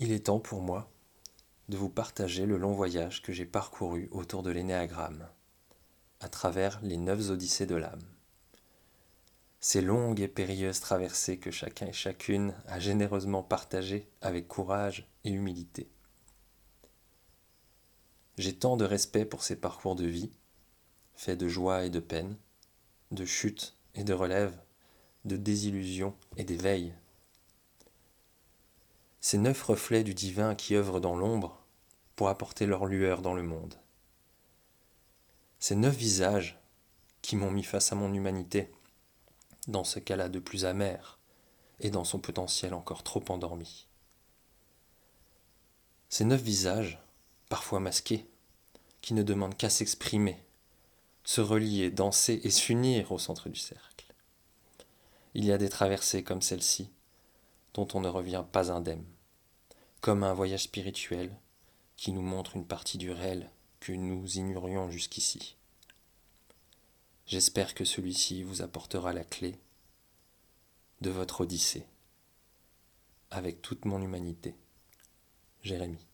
Il est temps pour moi de vous partager le long voyage que j'ai parcouru autour de l'énéagramme, à travers les neuf odyssées de l'âme. Ces longues et périlleuses traversées que chacun et chacune a généreusement partagées avec courage et humilité. J'ai tant de respect pour ces parcours de vie, faits de joie et de peine, de chute et de relève, de désillusion et d'éveil. Ces neuf reflets du divin qui œuvrent dans l'ombre pour apporter leur lueur dans le monde. Ces neuf visages qui m'ont mis face à mon humanité, dans ce cas-là de plus amer et dans son potentiel encore trop endormi. Ces neuf visages, parfois masqués, qui ne demandent qu'à s'exprimer, se relier, danser et s'unir au centre du cercle. Il y a des traversées comme celle-ci, dont on ne revient pas indemne, comme un voyage spirituel qui nous montre une partie du réel que nous ignorions jusqu'ici. J'espère que celui-ci vous apportera la clé de votre odyssée, avec toute mon humanité. Jérémie.